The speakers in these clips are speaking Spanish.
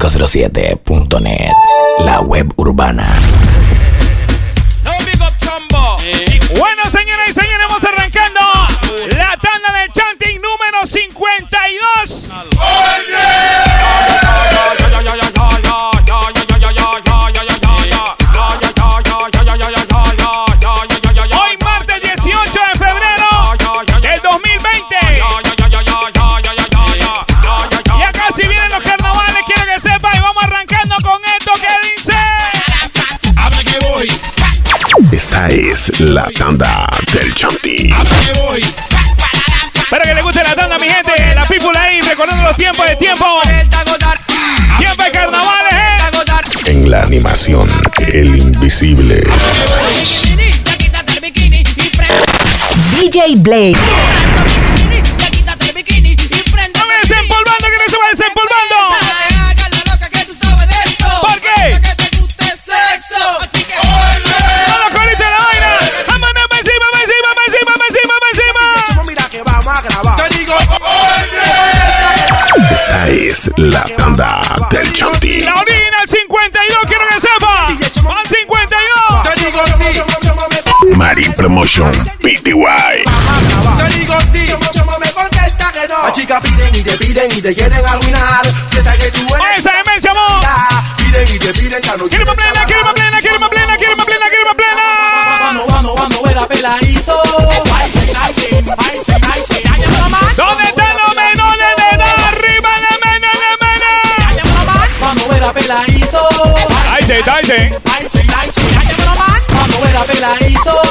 507.net, la web urbana. Bueno, señoras y señores, vamos arrancando la tanda de chanting número 52. Hoy Esta es la tanda del Chanti. Espero que les guste la tanda, mi gente. La people ahí, recordando los tiempos de tiempo. Tiempo de carnavales, ¿eh? En la animación, el invisible. DJ Blade. Es la tanda del Chanti. La orina al 52, quiero que sepa. Al 52. te digo sí. Mari Promotion PTY. Te digo sí. Me contesta que no. Las chicas piden y te piden y te quieren arruinar. Peladito. Sí, sí. Ay, sí, ay, sí. Ay, mamá. Vamos, era peladito.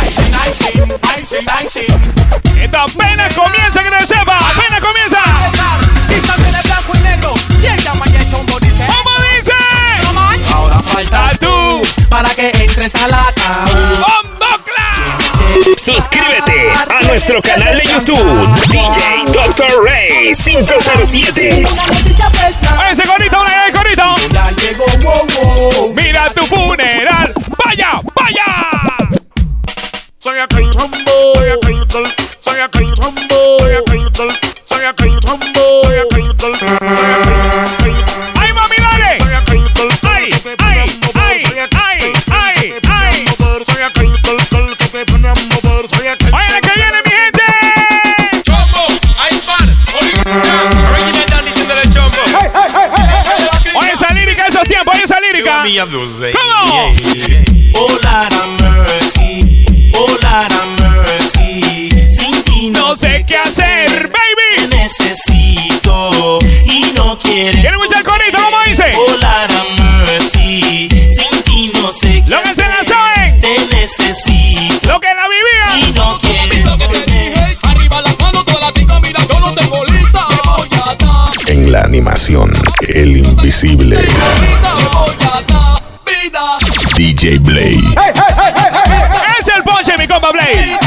Ay, sí, ay, sí. Ay, sí, ay, sí. Esta apenas comienza, que no sepa. Apenas comienza. Blanco y negro. Y dice. ¿Cómo dice? Ahora falta tú. para que entres a la ataúd. Suscríbete a nuestro canal de YouTube DJ Dr. Ray 507. Oye, ese llegó, wow, wow. Mira tu funeral. ¡Vaya, vaya! Soy a Kane Rumbo, soy a Kane Col, soy a Kane Rumbo, soy a Kane Col, soy a Kane Rumbo, soy a Kane Col, soy a Kane oye, esa lírica. ¿Cómo? Oh Lord have mercy, oh Lord have mercy. Sin ti no, No sé qué hacer, baby. te necesito y no quieres. ¿Quieren escuchar el corito? ¿Cómo dice? Oh Lord have mercy, sin ti no sé qué Lo que se la hacer. saben. Te necesito Lo que la vivía. y no quieres. Arriba las manos, toda la chica, mira, yo no tengo lista. Te voy a dar, En la animación, el invisible. Vida, DJ Blade. Es el ponche, mi compa Blade.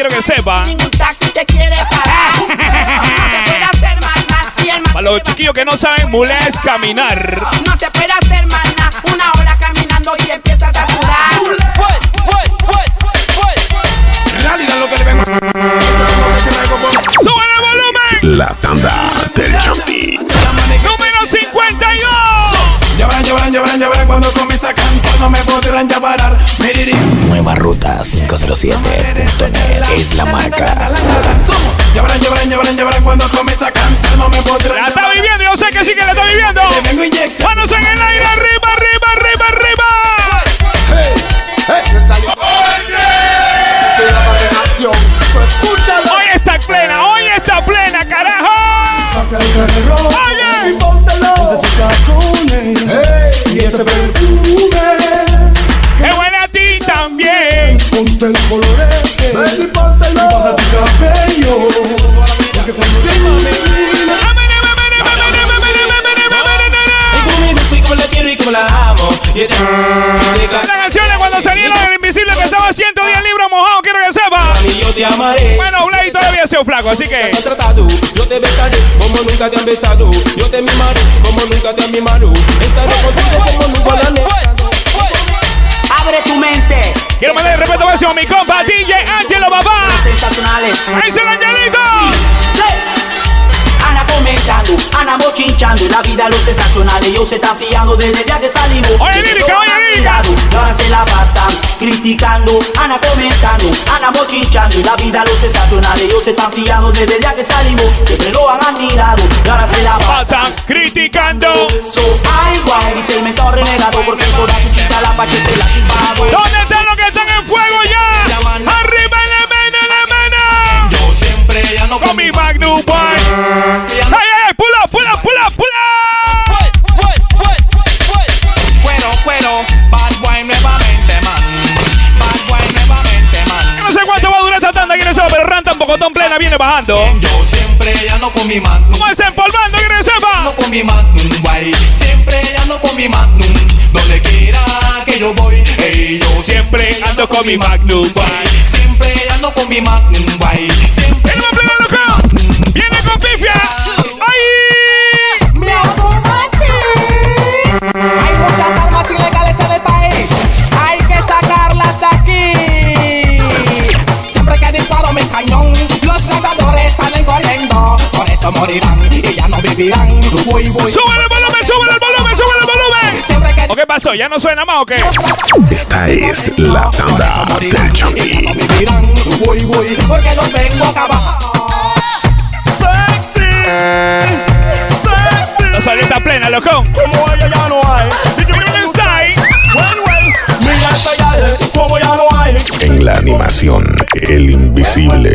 Quiero que sepa. ningún taxi te quiere parar. No se puede hacer más nada. Si el Para los chiquillos que no saben, mulea es caminar. No se puede hacer más nada. Una hora caminando y empiezas a sudar. ¡Suben el volumen! La tanda del Chanti. Número 52. Ya verán, ya verán, ya verán, ya verán cuando comienza a cantar, no me podrán ya parar. Miriri. Nueva ruta 507.net es la marca. Somos. Ya verán, ya verán, ya verán, ya verán cuando comienza a cantar, no me podrán La está viviendo, yo sé que sí que la está viviendo. Manos en el aire, arriba, arriba, arriba, arriba. Hoy está plena, hoy está plena, carajo. Oye. gusta el cabello. La canción es cuando salieron el invisible 110 libros mojado, quiero que sepa. Bueno, Blay todavía sido flaco, así que. Abre tu mente. Quiero mandar el respeto a mi compa DJ Angelo Babá. ¡Ahí se el angelito! Ana comentando, Ana mochinchando, la vida lo sensacional, ellos se están fiando desde ya que salimos. Oye, lírica, oye, lírica. Ahora se la pasan criticando, Ana comentando, Ana mochinchando, la vida lo sensacional, ellos se están fiando desde ya que salimos. Que Siempre lo han admirado, ahora se la pasan criticando. So, ay, guay, dice el mentor renegado, porque toda su chica la paquete la ha ¿Dónde ¡Fuego ya! ¡Arriba la mano, la mano! Yo siempre ya no Con mi Magnum One. botón plena viene bajando. Yo siempre ando con mi magnum. Más empolvando, que sepa. Ando con mi magnum, guay. Siempre ando con mi magnum. Donde quiera que yo voy. Hey, yo siempre ando con mi magnum, guay. Siempre ando con mi magnum, guay. Siempre ando con mi. Viene con pifia. morirán. El volumen, el volumen, el volumen! ¿O qué pasó? ¿Ya no suena más o qué? Esta es la tanda del Chucky. No vivirán. ¡Sexy! ¡Sexy! No esta plena, loco. En la animación, el invisible.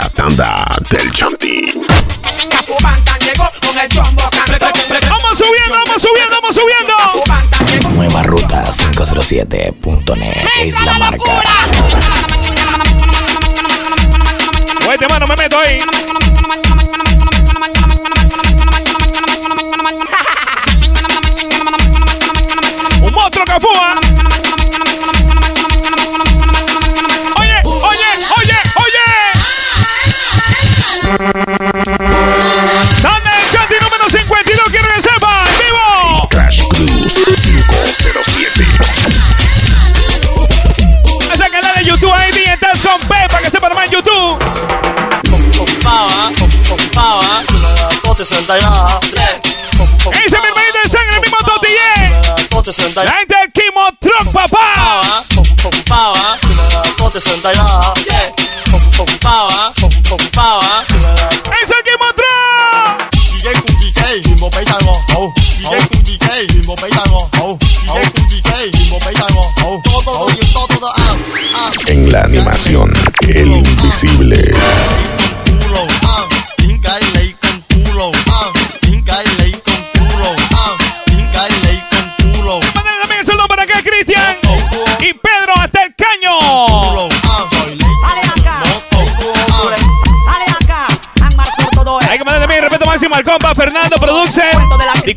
tanda del Chanti. Vamos subiendo, vamos subiendo, vamos subiendo. Nueva ruta 507.net es la marca. Oye, mano, me meto ahí.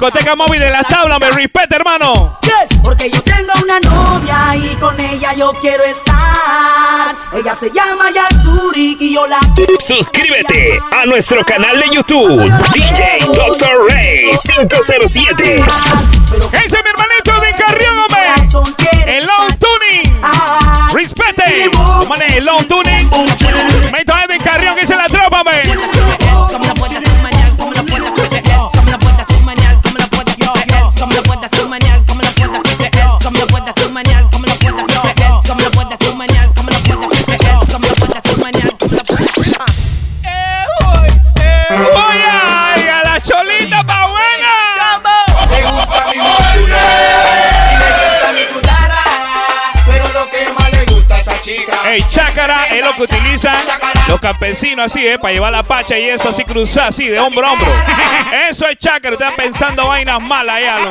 Discoteca móvil de la tabla, me respeta, hermano. Porque yo tengo una novia y con ella yo quiero estar. Ella se llama Yasuri y yo la Suscríbete a nuestro canal de YouTube, DJ Dr. Ray 507. Que utilizan los campesinos así, eh, para llevar la pacha y eso así cruzar así de hombro a hombro. Eso es chácara, están pensando vainas malas ya. lo-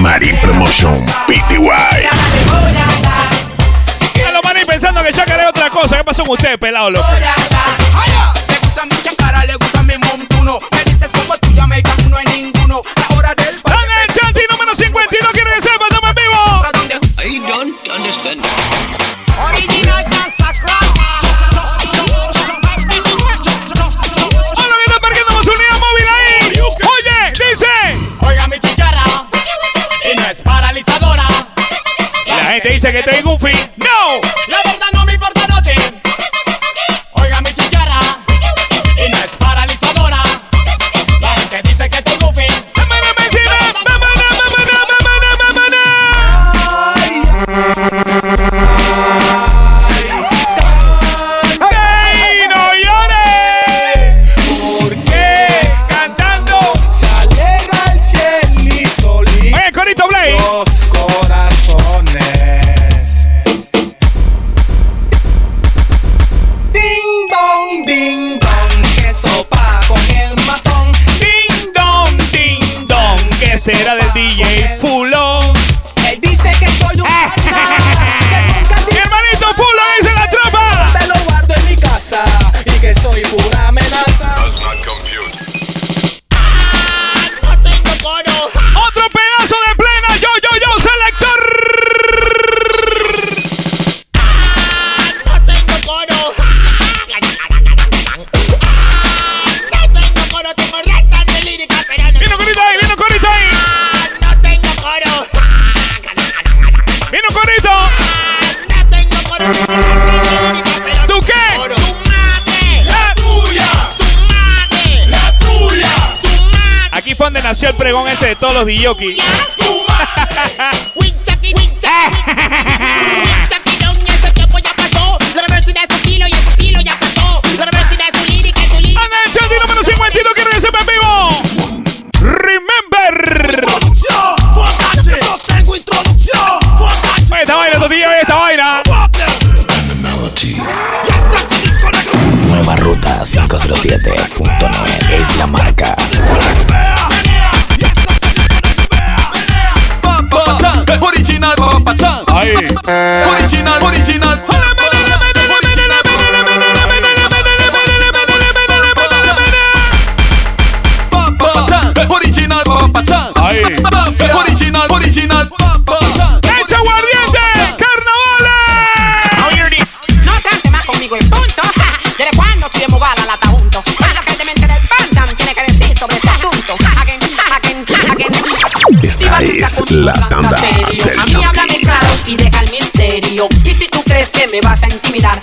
Marín Promotion PTY. A los manes pensando que chácara es otra cosa. ¿Qué pasó con ustedes, pelado, loco? Le gusta mi chacara, le gusta mi montuno. Me dices como tú, Jamaica, no hay ninguno. La hora del Dame el chanti número 52, quiero que sepa, estamos en vivo. I don't understand. La gente dice que estoy goofy. No. El pregón ese de todos los DJs. la tanda del A mí háblame claro y deja el misterio. Y si tú crees que me vas a intimidar,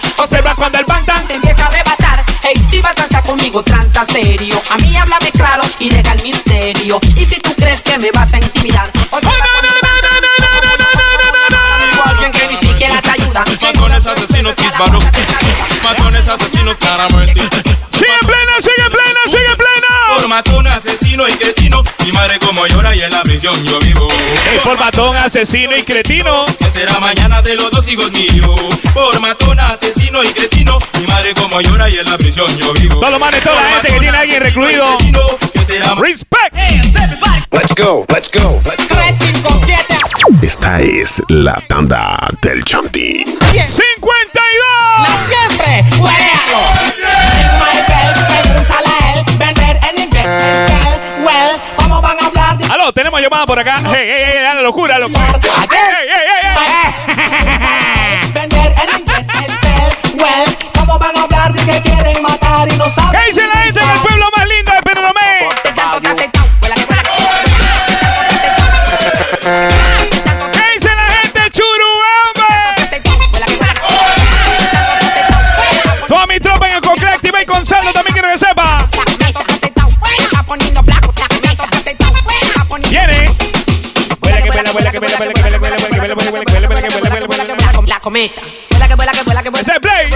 madre como llora y en la prisión yo vivo. ¡Ey, por matón, asesino y cretino! ¿Qué será mañana de los dos hijos míos? Por matón, asesino y cretino. Mi madre como llora y en la prisión yo vivo. Todos los manes, toda la gente que tiene a alguien recluido. ¿Qué será ¡Respect! Let's go, let's go, let's go. 357 Esta es la tanda del Chanti. 52. Llamada por acá. ¡Ey, ey, ey! ¡La locura, locura! ¡Ey, ey, ey, vender en investment sell? Well, ¿cómo van a hablar de que quieren matar y no saben? ¿Qué dice la gente en el pueblo la cometa. Play.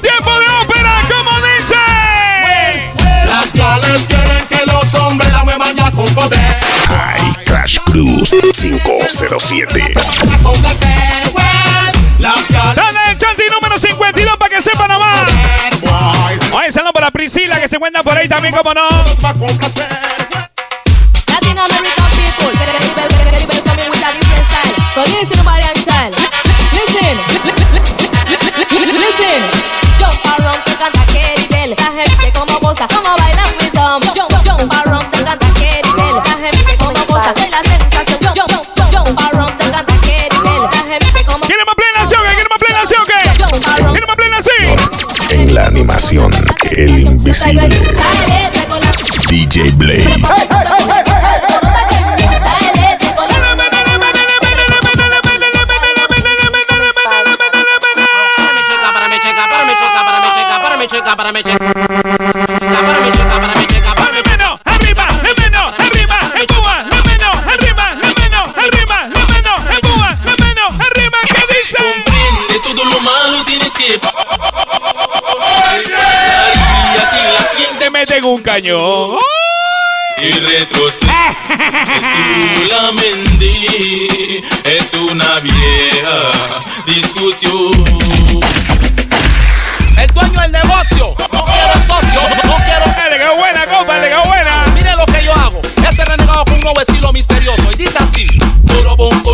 Tiempo de ópera, como dice. Las cuales quieren que los hombres la muevan ya con poder. Ay Crash Cruz 507. Dale el chanti número 52 para que sepan Ahí saludo para Priscila que se cuenta por ahí también, como no. Latin listen. Listen, listen. Gente como como DJ Blade. Para me checa, para me checa, para me checa, para me checa, para me checa, cañón. y retrocede. Es tu la mente, es una vieja discusión. El dueño del negocio, no quiero socio, no quiero Dale, qué buena, compa, dale, qué buena. Mire lo que yo hago. Ese renegado con un nuevo estilo misterioso. Y dice así: Puro bombón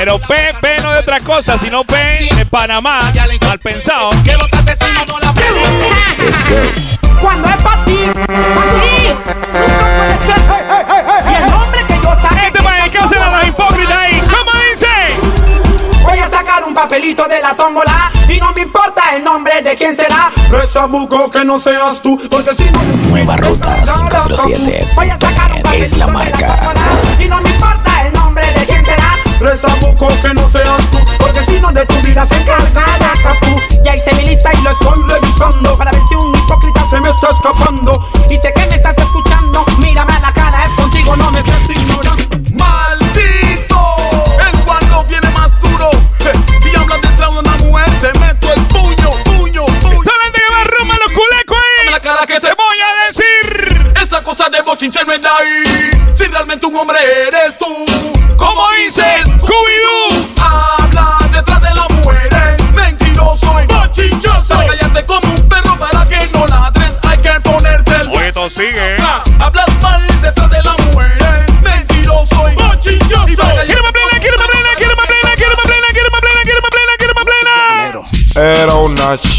Pero P, P no de otra cosa, sino P de Panamá. Mal pensado. Que los asesinos no la Cuando es para ti, para ti, nunca puede ser. Y el nombre que yo saqué. Este para que hacen a los hipócritas ahí. ¿Cómo dice? Voy a sacar un papelito de la tómbola y no me importa el nombre de quién será. Reza buco que no seas tú, porque si no. Nueva Ruta 507. Voy a sacar un Es la papelito de marca. tómbola y no me será. Reza buco que no seas tú, Porque si no de tu vida se encarga la capú. Ya hice mi lista y lo estoy revisando para ver si un hipócrita se me está escapando. Y sé que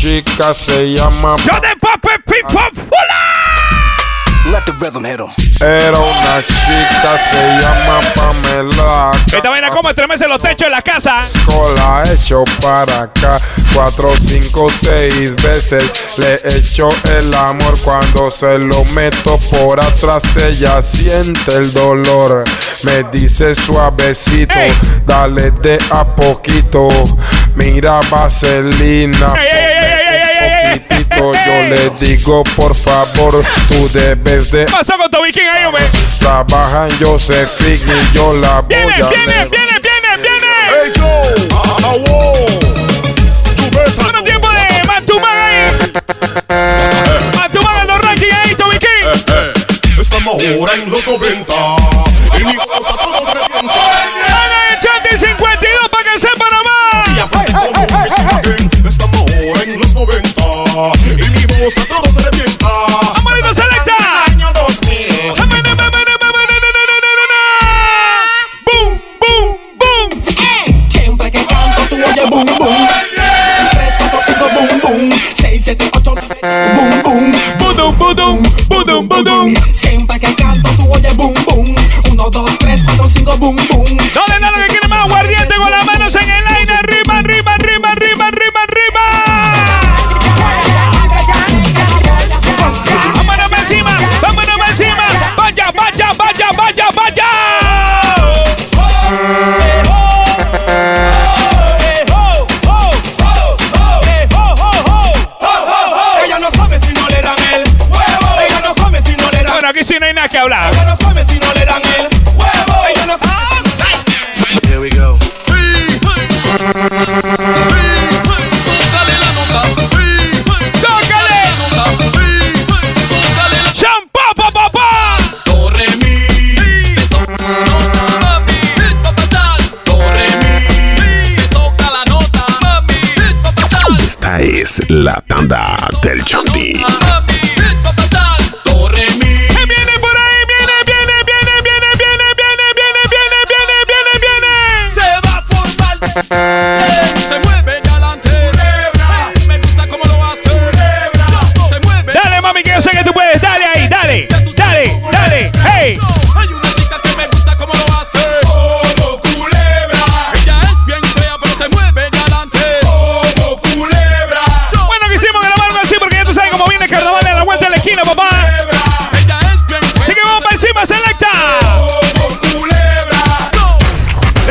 chica, se llama. Yo de Pape Pip Let the rhythm hit 'em. Era una chica, se llama Pamela. Esta vaina como estremece los techos de la casa. La he hecho para acá cuatro, cinco, seis veces. Le echo el amor cuando se lo meto por atrás. Ella siente el dolor. Me dice suavecito, dale de a poquito. Mira, vaselina. Yo le digo, por favor, tú debes de. ¿Qué pasó con Toby King ahí, hombre? Trabaja en Josephine y yo la voy Viene, a viene, leer. viene, viene, viene. Hey Joe, Bueno, tiempo de Mantumán ahí. Mantumán en los rankings ahí, Toby King. Estamos ahora en los 90 y mi cosa todos revienta. De Chanti 52 para que sepa nomás. Estamos ahora en los 90 y mi voz a todos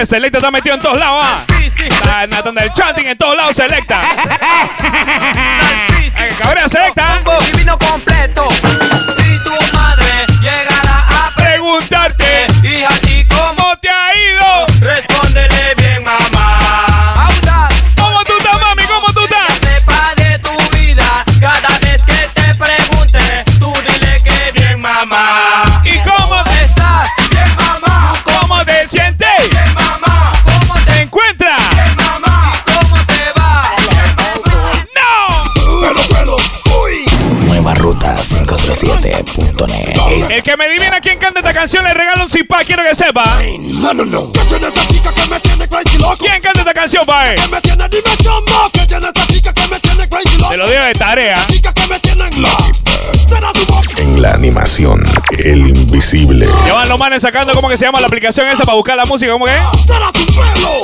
Selecta está metido en todos lados, ah. Está Nathan del chanting en todos lados, selecta. Eh, Cabrera, selecta. El que quién canta esta canción le regalo un zipá, quiero que sepa. No, no. ¿Qué tiene esta chica que me tiene crazy loco? ¿Quién canta esta canción, pae? Que me tiene, dime chombo. ¿Qué tiene esta chica que me tiene crazy loco? Te lo digo de tarea. Chica que me tiene en. Será. En la animación, el invisible. Llevan los manes sacando, ¿cómo que se llama la aplicación esa para buscar la música? ¿Cómo que es? Será su pelo.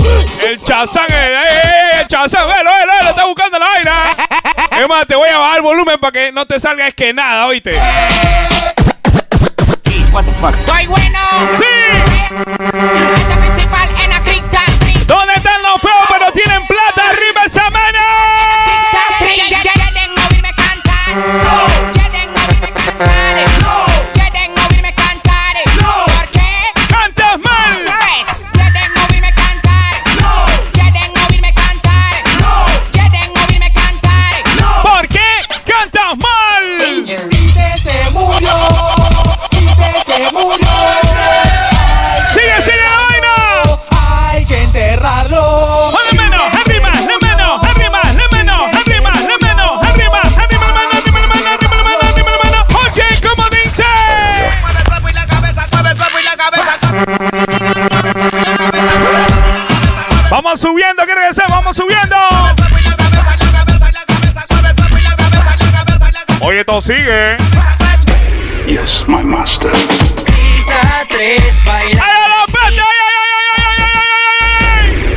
El chazán, el, eh, eh, el chazán, velo, velo, velo, está buscando la vaina. Es más, te voy a bajar el volumen para que no te salga es que nada, oíste. ¡Estoy bueno! ¡Sí! Vamos subiendo, quiero que sea, vamos subiendo. Oye, esto sigue. Yes, my master. tres, baila. ¡Ay, a la plata!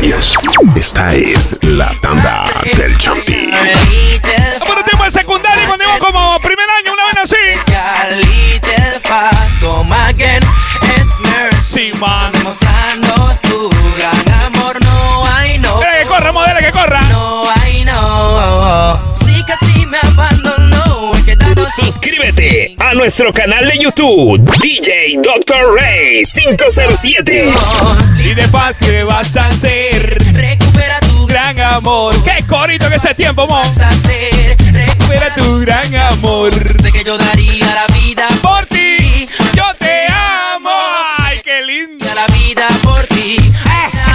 ¡Ay, Yes. Esta es la tanda del Chanti. Por tiempo de secundaria cuando iba como primer año, una vez así. Mercy, man. Suscríbete a nuestro canal de YouTube, DJ Dr. Ray 507. Y de paz que vas a hacer. Recupera tu Gran amor. ¡Qué corito en ese tiempo, mo! vas a hacer. Recupera tu gran amor. Sé que yo daría la vida Por ti, yo te amo. ¡Ay, qué lindo! la vida por ti. Nada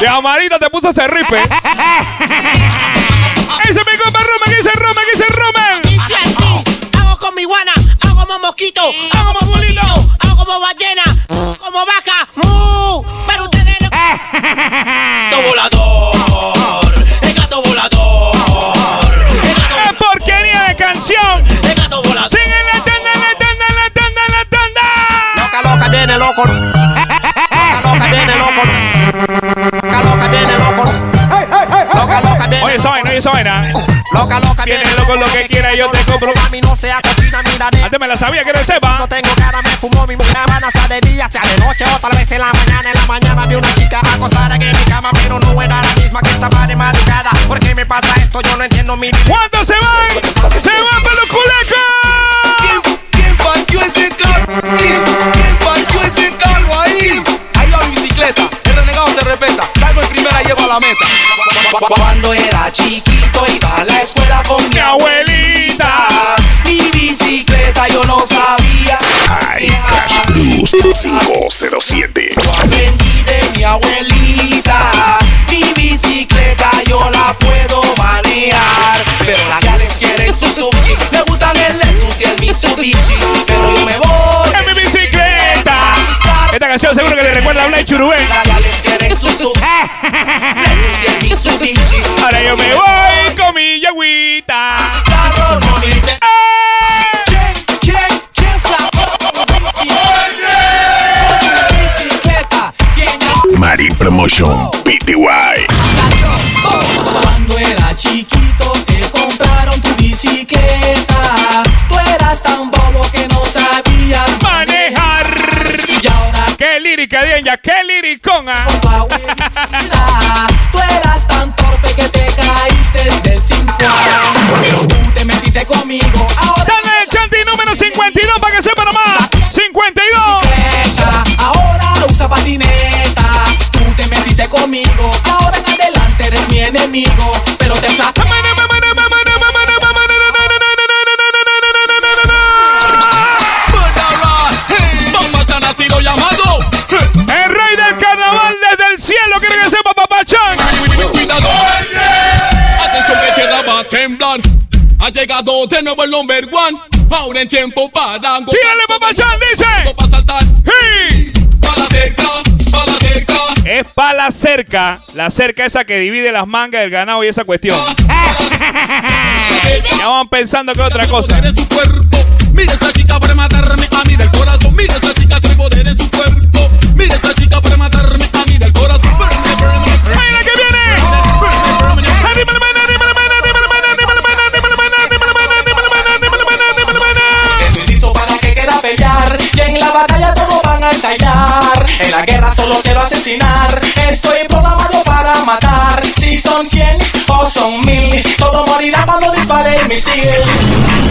De amalita te puso ese ripe. Loco lo que quiera, yo te compro. Mami, no sea cochina, mira Antes me la sabía, que sepa. No tengo cara, me fumó mi mujer sea de día, sea de noche o tal vez en la mañana. En la mañana vi una chica acostada en mi cama, pero no era la misma que estaba de madrugada. ¿Por qué me pasa esto? Yo no entiendo mi. ¿Cuántos se van? ¡Se van para los culecos! ¿Quién partió ese carro? ¿Quién, quién partió ese carro ahí? Ahí va mi bicicleta, el renegado se respeta. Salgo en primera y llego a la meta. Cuando era chiquito iba a la escuela con abuelita. Mi bicicleta yo no sabía. Ay, Cash Cruz 507. Yo aprendí de mi abuelita. Mi bicicleta yo la puedo manejar. Pero las gales quieren Suzuki. Me gustan el Lexus y el Mitsubishi. Pero yo me voy. Canción seguro que le recuerda a Blake Churubén. Las gales quieren Suzuki. Lexus y el Mitsubishi. Ahora yo me voy con mi yagüita. Carro no me te- ¿Quién, quién, quién flapó mi bicicleta? ¿Quién ya Marine Promotion PTY. Cuando era chiquito te compraron tu bicicleta. ¡Qué lírica, Dienya! ¡Qué liricona! tú eras tan torpe que te caíste del cinturón. Pero tú te metiste conmigo. Ahora Dale el chanti número 52 para que sepa nomás. 52. bicicleta, ahora usa patineta. Tú te metiste conmigo. Ahora en adelante eres mi enemigo. Pero te saca. Ha llegado de nuevo el number one. Ahora en tiempo para gozar. Dígale, papá Chan, dice. Para saltar. Cerca, pa' la cerca. Es para la cerca, la cerca esa que divide las mangas del ganado y esa cuestión. Ya van pensando que otra cosa. Mira esta chica para matarme a mí Estoy programado para matar. Si son cien o son mil Todo morirá cuando dispare el misil.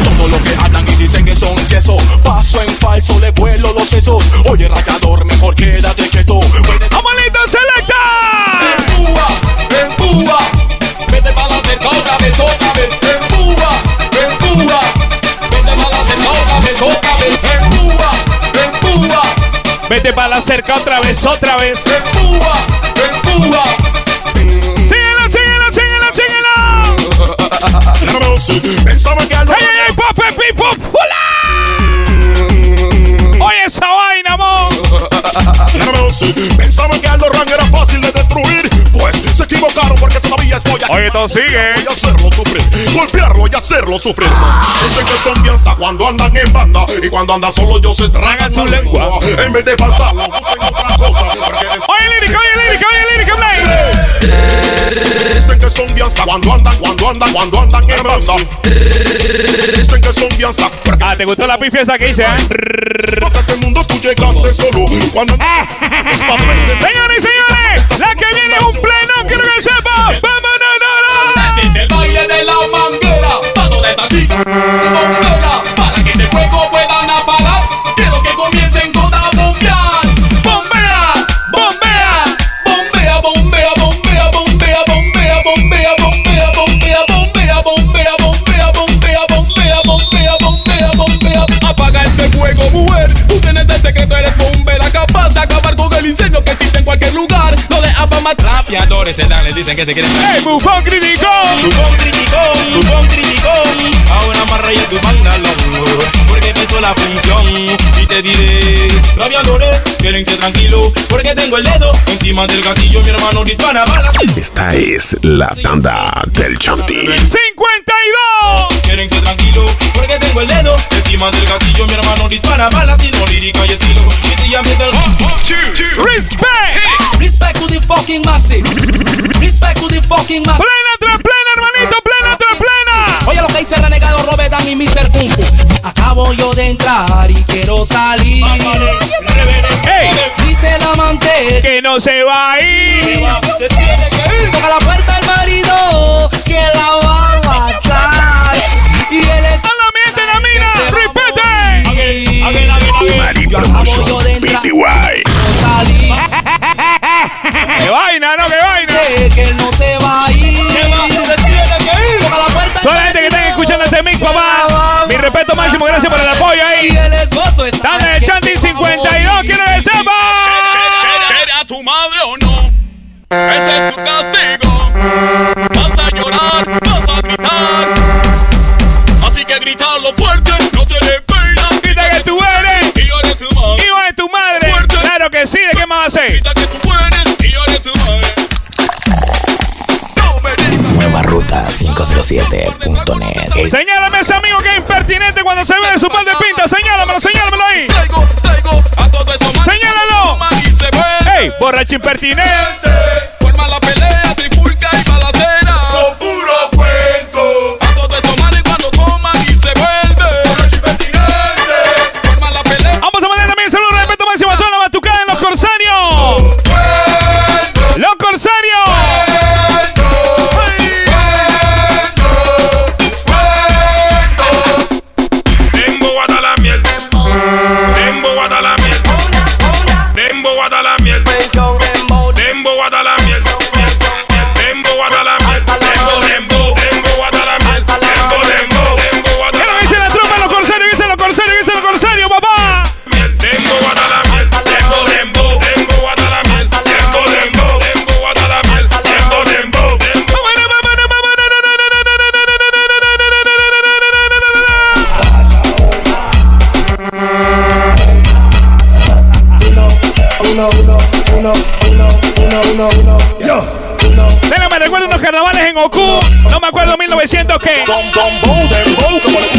Todo lo que hablan y dicen que son yeso Paso en falso, le vuelo los sesos. Oye, rayador, mejor quédate Vete para la cerca otra vez, otra vez. Empúa, empúa. ¡Síguelo, síguelo, síguelo, síguelo! Pensaba que algo ¡Ay, ay, ay! ¡Pope, pipo! ¡Hola! ¡Oye esa vaina, mo! Pensaban que Aldo Ran era fácil de destruir. Pues se equivocaron aquí. Oye, todo sigue. Y hacerlo sufrir, golpearlo y hacerlo sufrir. Dicen que son bien hasta cuando andan en banda. Y cuando andan solo yo se tragan su lengua. En vez de faltarlo, usen otra cosa. Porque ¡Oye, lírica, oye, lírica, son bien hasta cuando andan, cuando andan, cuando andan en banda. Dicen que son porque Ah, ¿te gustó la pifia esa que hice, eh? a este mundo tú llegaste solo. Cuando aprender. Señores y señores, la que viene es un pleno, quiero que sepa. ¡Vámonos, no, Este es el baile de la manguera. Pa' toda esa chica se dan, les dicen que se quieren ¡Ey, bufón criticón! Bufón criticón, bufón criticón Ahora amarra ya tu pantalón Porque te hizo la función Y te diré Rabiadores, quédense tranquilos Porque tengo el dedo encima del gatillo Mi hermano dispara balas Esta es la tanda del Chanti. ¡52! Quédense tranquilos Porque tengo el dedo encima del gatillo Mi hermano dispara balas Y no lírica y estilo Y si ya empieza el ¡Respect! Respect to the fucking maxi Respect to the fucking maxi ¡Plena tras plena, hermanito! ¡Plena tras plena! Oye lo que dice Renegado Robetan y Mr. Kung Fu Acabo yo de entrar y quiero salir ¡Ey! Dice el amante ¡Que no se va a ir! Toca la puerta el marido que la va a matar Y él es ¡A la miente, la mina! ¡Respete! Yo acabo yo de entrar PTY. quiero salir ¡Qué vaina, no, qué vaina! Que que él no se va a ir Toca la puerta Toda la gente que está escuchando este mix, papá. Mi respeto máximo, gracias por el apoyo ahí. de Chanti 52, quiero que sepa. ¿Era tu madre o no? Ese es tu castigo. Vas a llorar, vas a gritar. Así que gritalo fuerte, no te dé pena. Grita que tú eres Y yo eres tu madre. hijo de tu madre. Claro que sí, ¿de qué más va a? Grita que tú 507.net. Señálame ese amigo que es impertinente cuando se ve de su par de pinta. Señálamelo, señálamelo ahí. Señálalo. ¡Ey, borracho impertinente! Forma la pelea, diciendo que... Son, son, bow, dembow,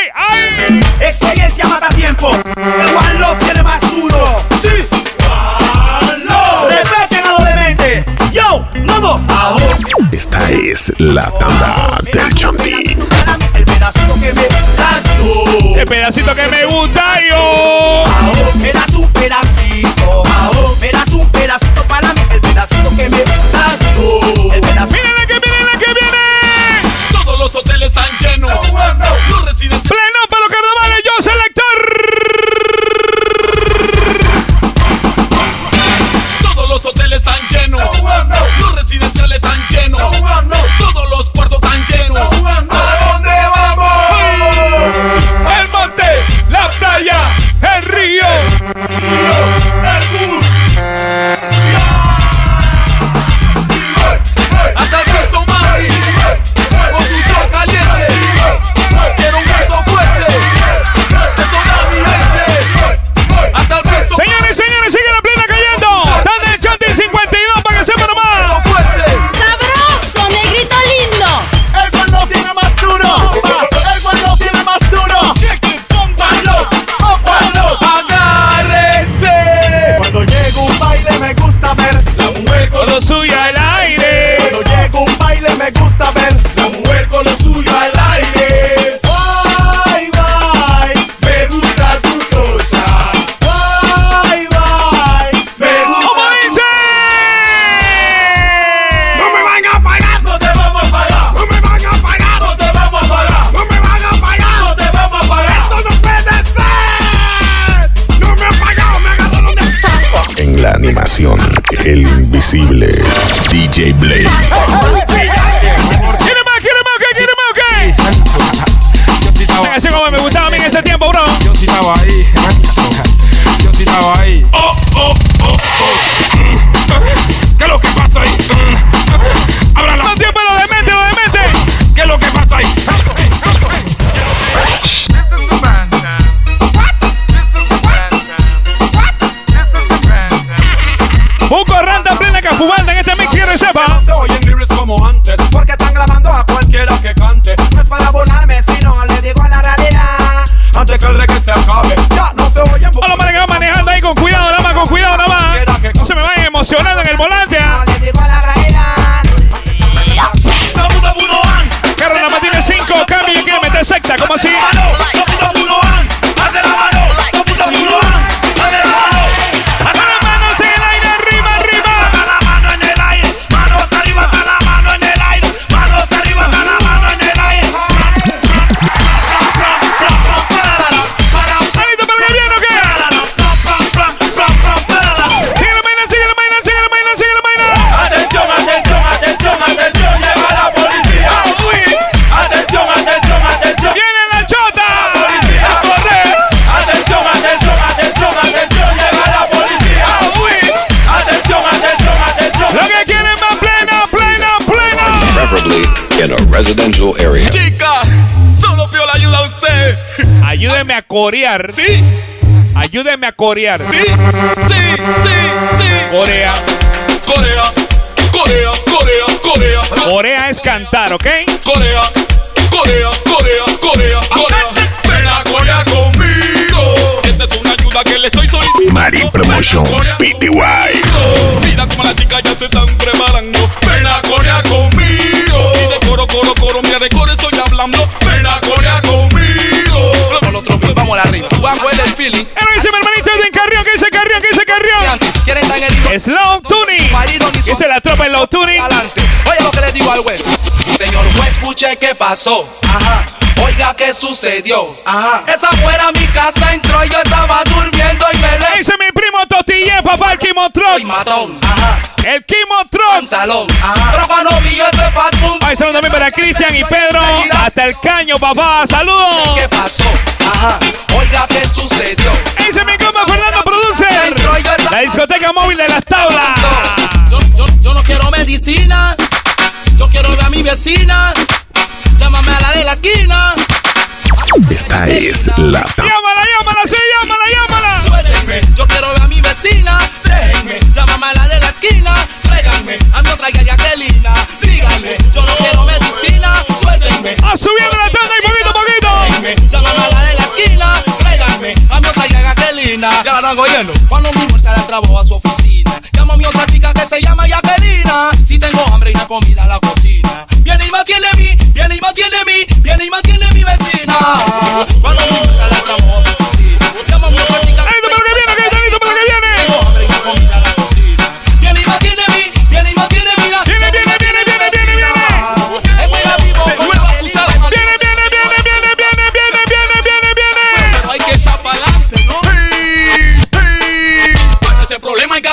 Experiencia mata tiempo. El One Love tiene más duro. Sí. One Love. Respeten a los dementes. Yo, vamos. Ahora. Esta es la tanda del chantín. El pedacito que me das tú. El pedacito que me gusta yo. Ahora, me das un pedacito. Ahora, me das un pedacito para mí. El pedacito que me corear. Sí. Ayúdeme a corear. Sí, sí, sí, sí. Corea. Corea, Corea, Corea, Corea. Corea es cantar, ¿ok? Corea, Corea, Corea, Corea, Corea. Ven a Corea conmigo. Sientes una ayuda que le estoy solicitando. Marín Promotion PTY. Mira como las chicas ya se están preparando. Ven a Corea conmigo. Y de coro, coro, coro, mira de coro estoy feeling. Él dice mi hermanito Edwin Carrión, ¿qué dice Carrión? ¿Qué dice Carrión? ¿Quieren estar en el hilo? Slow Tuning. Dice la tropa en Low Tuning. Adelante. Oye lo que le digo al juez. Señor juez, escuche qué pasó. Ajá. Oiga qué sucedió. Ajá. Esa fuera mi casa entró y yo estaba durmiendo y me le. Dice mi primo Totille, papá, el Kimotron. matón. Ajá. El Kimotron. Pantalón. Ajá. Vi yo ese fat boom. Ay, saludos también para Cristian y Pedro. Hasta el caño, papá. Saludos. ¿Qué pasó? Ajá. Oiga qué sucedió. Dice mi compa Fernando Producer. La discoteca móvil de las tablas. Yo, yo, yo no quiero medicina. Yo quiero ver a mi vecina. Llámame a la de la esquina. Esta es la tanda. Llámala, llámala, sí, llámala, llámala. Suéltenme, yo quiero ver mi vecina. Déjenme, la de la esquina. Tráiganme a mi otra Jacquelina. Díganme, yo no quiero medicina. Suéltenme. A subiendo la tanda y poquito a poquito. Déjenme, llámame a la de la esquina. Tráiganme a mi otra Jacquelina. Ya la están oyendo. Cuando mi mujer sale al trabajo a su oficina. Llamo a mi otra chica que se llama Jacquelina. Si tengo hambre y hay comida en la cocina. Viene y mantiene mi, viene y mantiene mi, viene y mantiene mi vecina. Cuando mi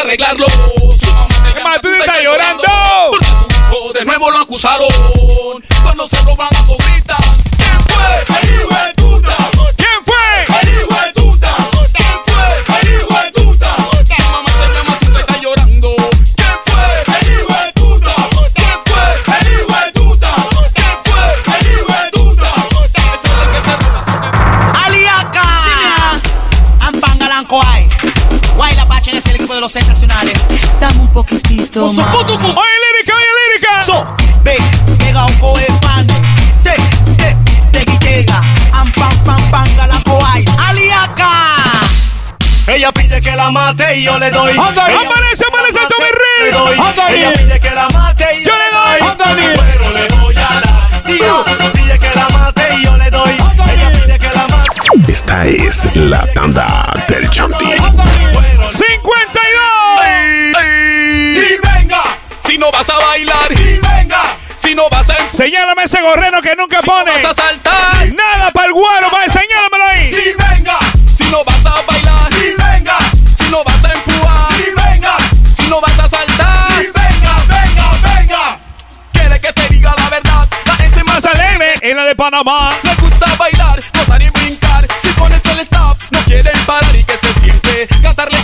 arreglarlo. Su mamá se llama ¿Tú Tuta estás y llorando? Porque su hijo de nuevo lo acusaron. Cuando se roban más. Oye, lírica, oye, lírica. So, ve, llega un coe pan. Te, te, te guitega. Am pam pam pam galancoay. Aliaca. Ella pide que la mate y yo le doy. Anda ahí. Ella Amanece, amanece, pide que Tommy la mate, Rey. le doy. Anda ahí. Ella pide que la mate y Yo le doy. Anda ahí. Pero le voy a dar. Si yo pide que la mate y yo le doy. Ella pide que la mate. Esta es la tanda del Chanti. 52. Si no vas a bailar. Y venga, si no vas a. Señálame ese gorreno que nunca Si no pone. vas a saltar. Nada para el guaro, va, señálamelo ahí. Y venga, si no vas a bailar. Y venga, si no vas a empujar. Y venga, si no vas a saltar. Y venga, venga, venga. Quiere que te diga la verdad. La gente más alegre en la de Panamá. le gusta bailar, gozar y brincar. Si pones el stop, no quieren parar y que se siente. Cantarle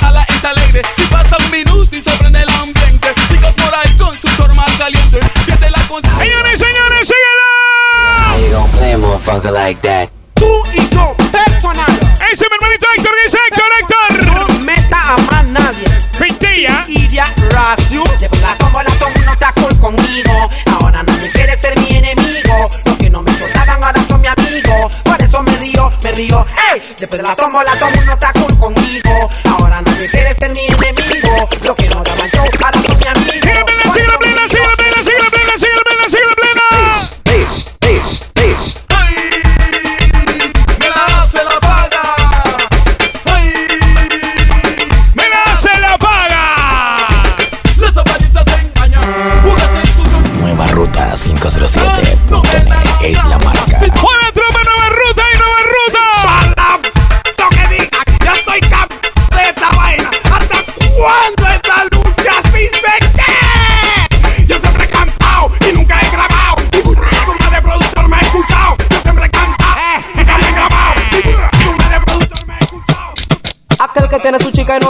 motherfucker like that. Tú y yo, personal. Ese es mi hermanito Héctor, dice Héctor, Héctor. No meta a más nadie. Pintilla. Idia Racio. Llevo la tómbola, todo mundo está cool conmigo. Ahora nadie quiere ser mi enemigo. Los que no me importaban ahora son mi amigo. Por eso me río, me río. ¡Ey! Después de la tómbola, todo mundo está cool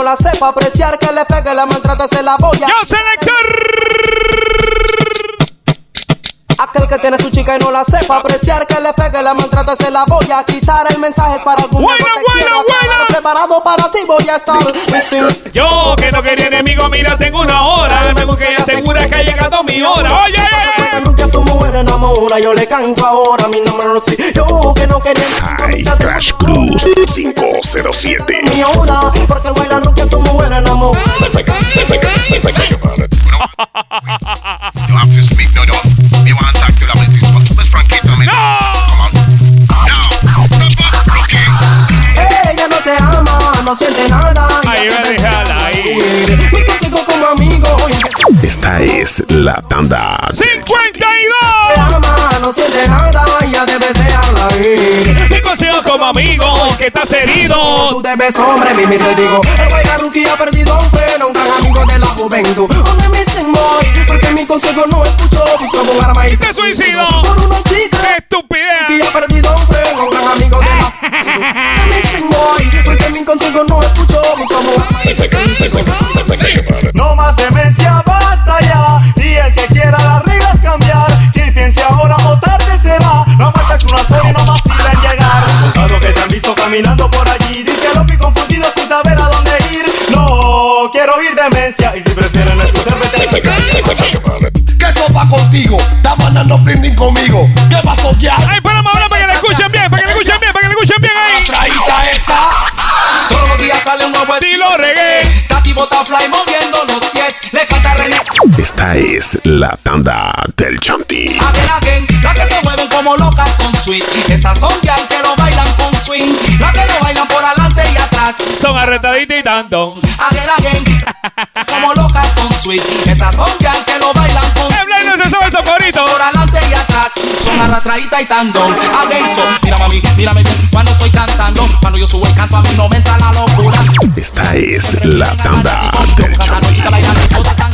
la sepa apreciar, que le pegue, la maltrata, se la voy a. Yo selector. Aquel que tiene su chica y no la sepa apreciar, que le pegue, la maltrata, se la voy a quitar. El mensaje es para algún Buena, buena, aclarar. Preparado para ti voy a estar. Yo que no quería enemigo, mira, tengo una hora. Me busqué y asegura que ha llegado mi hora. Oye, enamora, yo le canto ahora mi número sí. Yo que no quería Ay, Crash Cruz 507. mi hora, porque el bailando que a su mujer enamora. You have to speak, no, no. Me want to talk to them. Let's Franquito, man. Come on. Now, step up, rookie. Ella no te ama, no siente nada. Ahí me déjala ahí. Me consigo como amigo. Esta es la tanda. Te ama, no siente nada, ya debes dejarla ir. Te consigo como amigo que estás herido. Tú debes, hombre, mi te digo. El bailar rookie ha perdido un freno, un gran amigo de la juventud. Hombre, me dicen boy, porque mi consejo no escuchó. Busco un arma y se ¡Qué suicidio! Por una chica. ¡Qué estupidez! Rookie ha perdido un freno, un gran amigo de la juventud. Me dicen boy, porque mi consejo no escuchó. Busco un arma y se No más demencia, basta ya. Y no vacilen en llegar. Contado que te han visto caminando por allí. Dice lo que confundido sin saber a dónde ir. No quiero oír demencia. Y si prefieren escuchar, vete a la calle. ¿Qué sopa contigo? Está mandando brinding conmigo. ¿Qué pasó ya? Ay, ponemos ahora para que le escuchen bien, para que le escuchen bien, para que le escuchen bien ahí. Traída esa. Todos los días sale un nuevo estilo reggae. Tati Butterfly moviendo los pies. Le canta René. Esta es la tanda del Chanti. Again. Las que se mueven como locas son sweet. Esas son ya que lo bailan con swing. Las que lo bailan por adelante y atrás. Son arretaditas y tanto. Again, again. Como locas son sweet. Esas son ya que lo bailan con swing. no se sabe. Por adelante y atrás. Son arrastraditas y tandón. Again, so. Mira mami, mírame bien cuando estoy cantando. Cuando yo subo el canto a mí no me entra la locura. Esta es la tanda del Chanti. ¡Querían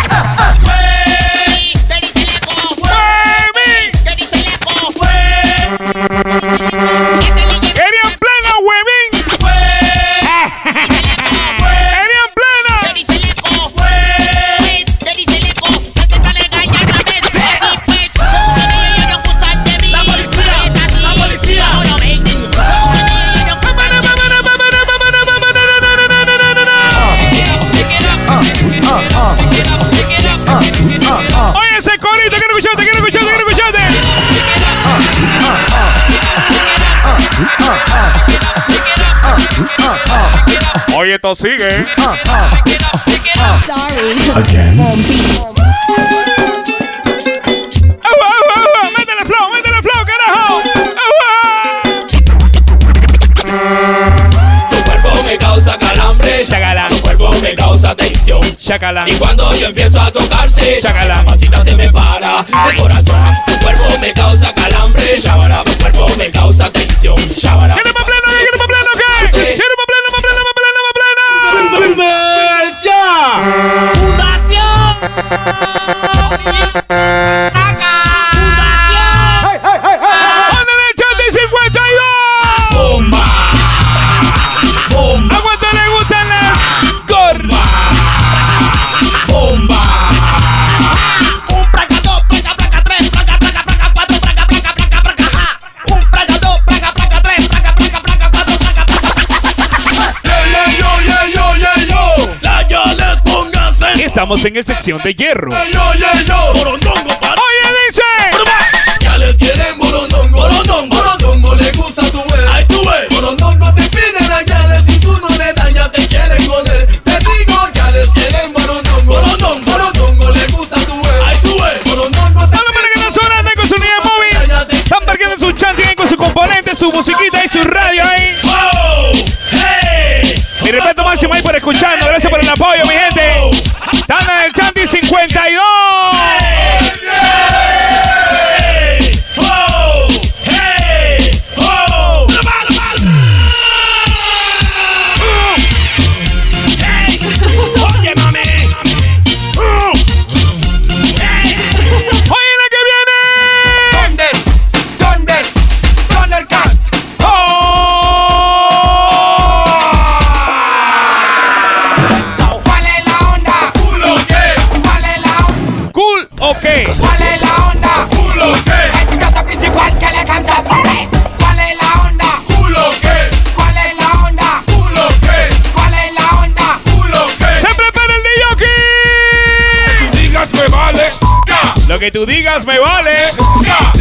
esto sigue. ¡Agua, agua, agua! ¡Métele flow, métele flow, carajo! Tu cuerpo me causa calambre. Tu cuerpo me causa tensión. Y cuando yo empiezo a tocarte, la mamacita se me para el corazón. Tu cuerpo me causa calambre. Shabara, tu cuerpo me causa tensión. Estamos en el sección de hierro. Oye, dice. Ya les quieren borondongo. Borondongo. Borondongo le gusta tu vez. Ay, tú ves. Borondongo te piden a ya si tú no le das ya te quieren joder. Te digo, ya les quieren borondongo. Borondongo. Borondongo le gusta tu vez. Ay, tú ves. Borondongo te que no suenan con su unidad móvil. Están parqueando su chanti ahí con su componente, su musiquita y su radio ahí. Mi respeto máximo ahí por escuchando. Gracias por el apoyo, mi gente. 2052. Que tú digas me vale.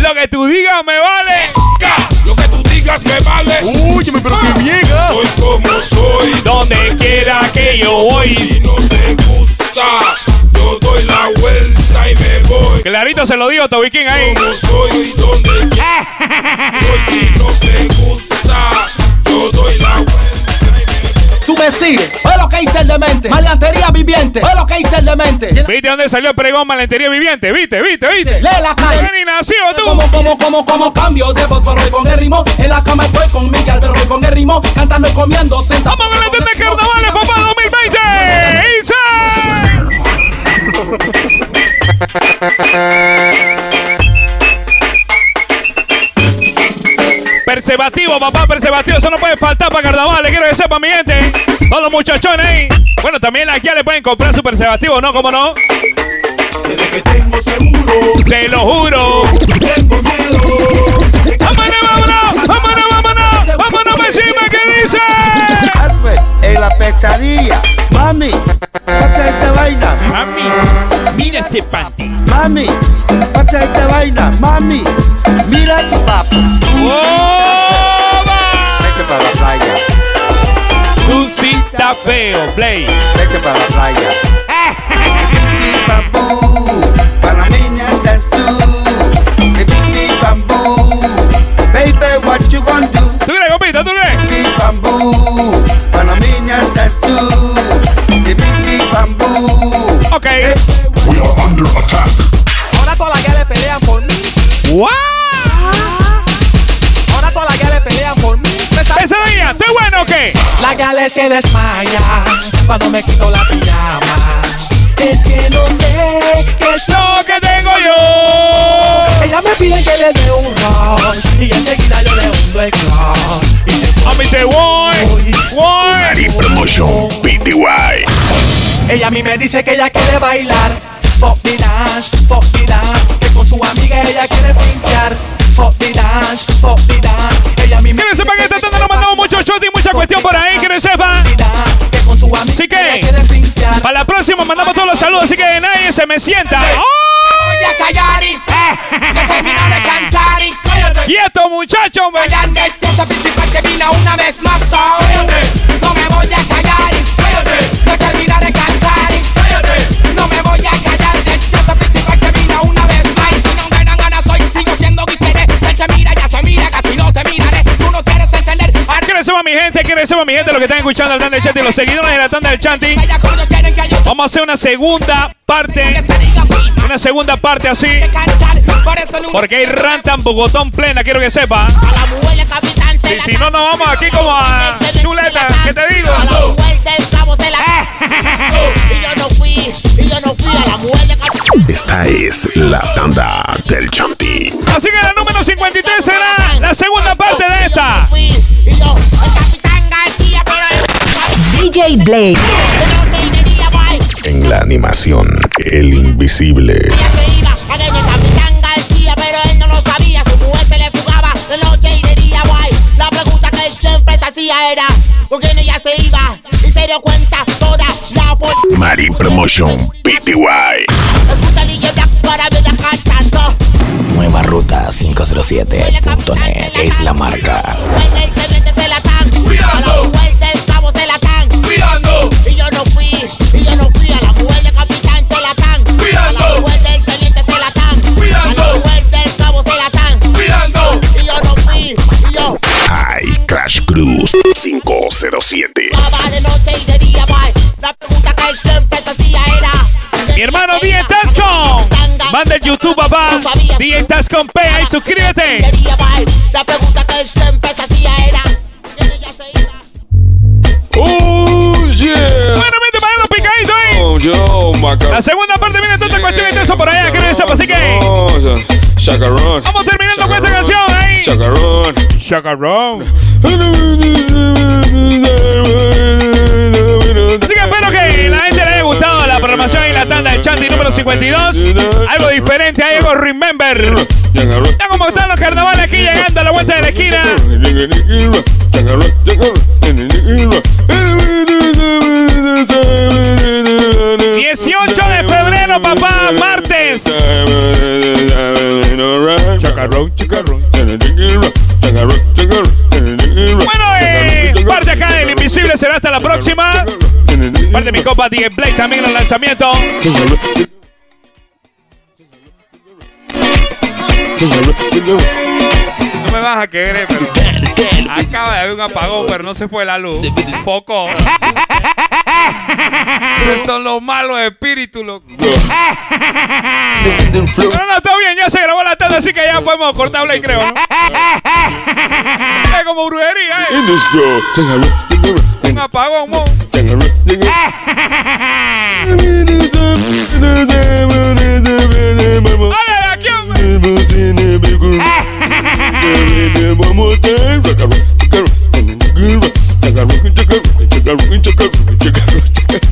Lo que tú digas me vale. Lo que tú digas me vale. Óyeme, pero que ¿ah? Soy como soy. Donde quiera que yo voy. Si no te gusta, yo doy la vuelta y me voy. Clarito se lo digo, King ahí. Como soy, donde quiera voy. Si no te gusta, Sigues, es lo que dice el demente. Maleantería viviente, es lo que dice el demente. ¿Viste dónde salió el pregón malentería viviente? ¿Viste, viste, viste? Lee la calle. Ven y nació tú. Como, como, como, como cambio de voz, pero hoy con el ritmo. En la cama estoy con Miguel, pero hoy con el ritmo. Cantando y comiendo, sentado. Vamos con la tenda de carnavales, papá 2020. Preservativo, papá, preservativo. Eso no puede faltar para carnaval. Le quiero que sepa, mi gente. Todos los muchachones ahí. Bueno, también aquí ya le pueden comprar su preservativo, ¿no? ¿Cómo no? Desde que tengo seguro, Te lo juro. tengo miedo. ¡Vámonos, vámonos! ¡Vámonos, vámonos! ¡Vámonos, vecina! ¿Qué dice? En la pesadilla. Mami, pasa esta vaina. Mami, mira ese panty. Mami, pasa esta vaina. Mami, mira tu papá. Vete feo, Play. Vete para la playa. Bambú, para la niña that's tú. The big big bamboo. Baby, what you gonna do? ¿Tú crees, compita? ¿Tú crees? Big bamboo, para la niña that's tú. The big big bamboo. Ok. We are under attack. Ahora todas las pelean por mí. ¡Wow! Día? ¿Estoy bueno o qué? La gale se desmaya cuando me quito la pijama. Es que no sé qué es Lo que tengo yo. Ella me pide que le dé un rush y enseguida yo le hundo el clutch. Y se A mí se voy, voy. Mari Promotion PTY. Ella a mí me dice que ella quiere bailar. Fuck the dance, fuck the dance. Que con su amiga ella quiere pintar. Fuck the dance, fuck the dance. Ella a mí me Quiero sepa que esta tanda nos mandamos mucho shot y mucha cuestión por ahí. Que su amiga Así que, para la próxima mandamos todos los saludos, así que nadie se me sienta. Voy a callar y que termino de cantar y ¡Quieto, muchachos! que vino una vez más. Sepa mi gente, lo que están escuchando el tanda del chanting, los seguidores de la tanda del chanting. Vamos a hacer una segunda parte, una segunda parte así, porque hay rantan Bogotón plena, quiero que sepa. Y si no, nos vamos aquí como a chuleta, ¿qué te digo? Esta es la tanda del Chanti. Así que la número 53 será la segunda parte de esta. DJ guay. En la animación, el invisible. Ella se iba a que el capitán García, pero él no lo sabía. Su mujer se le fugaba de noche y de día, guay. La pregunta que él siempre se hacía era: ¿con quién ella se iba? Y se dio cuenta toda la. Mari Promotion PTY. Nueva ruta 507.net es la marca. Y yo no fui, y yo no fui. A la mujer del capitán se la tan. A la mujer del teniente se la tan. A la mujer del cabo se la tan. Cuidando. Y yo no fui, y yo High Crash Cruise 507. estaba de noche y de día, boy. La pregunta que él siempre se hacía era. Mi hermano DJ Tascom. Manda el YouTube, papá. DJ Tascom P, ahí suscríbete. De día, boy. La pregunta que él siempre se hacía era. ¿quién yeah. Bueno, vete para los picaditos ahí. Oh, yo, La segunda parte viene toda esta cuestión y todo eso por allá, que sepa, así que chacarrón. vamos terminando con esta canción ahí. Chacarrón. Chacarrón. Así que espero que la gente le haya gustado la programación y la tanda de Chanti número 52. Algo diferente, hay algo remember. Ya como están los carnavales aquí llegando a la vuelta de la esquina. Bueno, eh, parte acá del Invisible será hasta la próxima. Parte de mi copa DJ Play también en el lanzamiento. No me vas a querer, pero. Acaba de haber un apagón, pero no se fue la luz. Poco. Son los malos espíritus, loco. Pero no, está bien, ya se grabó la tarde, así que ya podemos cortar play, creo. Es como brujería, ¿eh? Un apagón, mo. ¡Ale! boots in a big room. One more time. Rock rock, rock, rock, rock, rock, rock, rock, rock, rock, rock